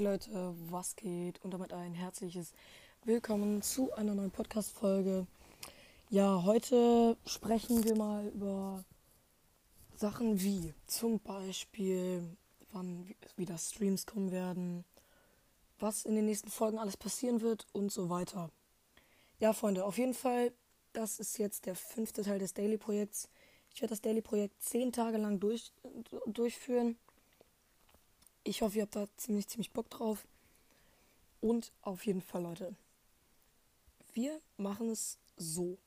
Hey Leute, was geht? Und damit ein herzliches Willkommen zu einer neuen Podcast-Folge. Ja, heute sprechen wir mal über Sachen wie zum Beispiel, wann wieder Streams kommen werden, was in den nächsten Folgen alles passieren wird und so weiter. Ja, Freunde, auf jeden Fall, das ist jetzt der fünfte Teil des Daily-Projekts. Ich werde das Daily-Projekt zehn Tage lang durch, durchführen ich hoffe, ihr habt da ziemlich, ziemlich Bock drauf. Und auf jeden Fall, Leute, wir machen es so.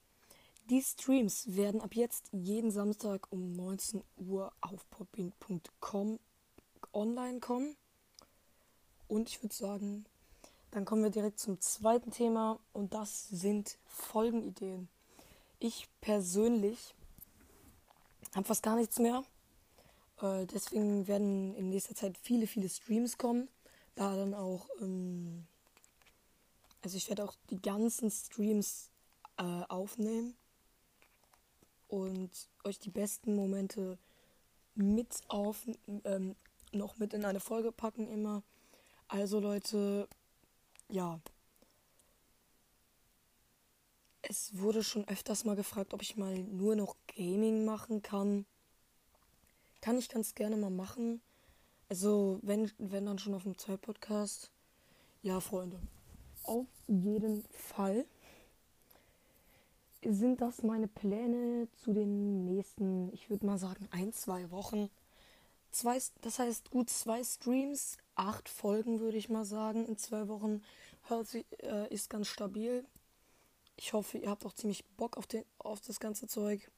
Die Streams werden ab jetzt jeden Samstag um 19 Uhr auf poppin.com online kommen. Und ich würde sagen, dann kommen wir direkt zum zweiten Thema und das sind Folgenideen. Ich persönlich habe fast gar nichts mehr. Äh, deswegen werden in nächster Zeit viele, viele Streams kommen. Da dann auch, ähm, also ich werde auch die ganzen Streams äh, aufnehmen und euch die besten Momente mit auf, ähm, noch mit in eine Folge packen immer. Also Leute, ja. Es wurde schon öfters mal gefragt, ob ich mal nur noch Gaming machen kann. Kann ich ganz gerne mal machen. Also, wenn, wenn dann schon auf dem Zeit-Podcast. Ja, Freunde. Auf jeden Fall sind das meine Pläne zu den nächsten, ich würde mal sagen, ein, zwei Wochen. Zwei, das heißt gut zwei Streams, acht Folgen würde ich mal sagen in zwei Wochen. Hört sich, äh, ist ganz stabil. Ich hoffe, ihr habt auch ziemlich Bock auf, den, auf das ganze Zeug.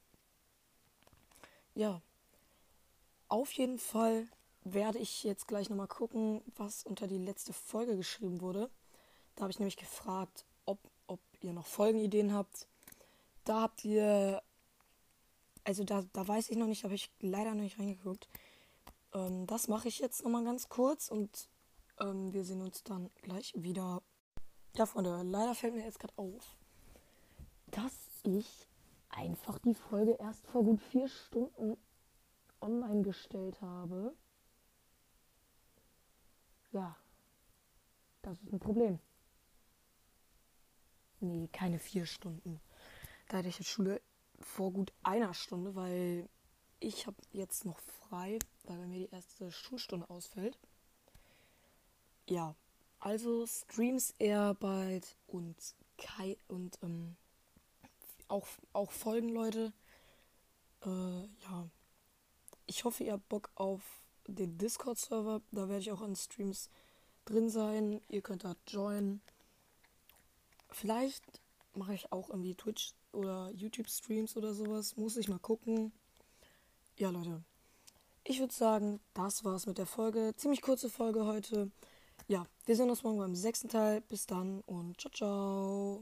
Ja, auf jeden Fall werde ich jetzt gleich nochmal gucken, was unter die letzte Folge geschrieben wurde. Da habe ich nämlich gefragt, ob, ob ihr noch Folgenideen habt. Da habt ihr, also da, da weiß ich noch nicht, habe ich leider noch nicht reingeguckt. Ähm, das mache ich jetzt nochmal ganz kurz und ähm, wir sehen uns dann gleich wieder. Ja, Freunde, leider fällt mir jetzt gerade auf, dass ich einfach die Folge erst vor gut vier Stunden online gestellt habe, ja, das ist ein Problem. Nee, keine vier Stunden. Da hatte ich jetzt Schule vor gut einer Stunde, weil ich habe jetzt noch frei, weil bei mir die erste Schulstunde ausfällt. Ja, also Streams eher bald und Kai und ähm, auch, auch Folgen, Leute. Ich hoffe, ihr habt Bock auf den Discord-Server. Da werde ich auch an Streams drin sein. Ihr könnt da joinen. Vielleicht mache ich auch irgendwie Twitch oder YouTube-Streams oder sowas. Muss ich mal gucken. Ja, Leute. Ich würde sagen, das war's mit der Folge. Ziemlich kurze Folge heute. Ja, wir sehen uns morgen beim sechsten Teil. Bis dann und ciao, ciao.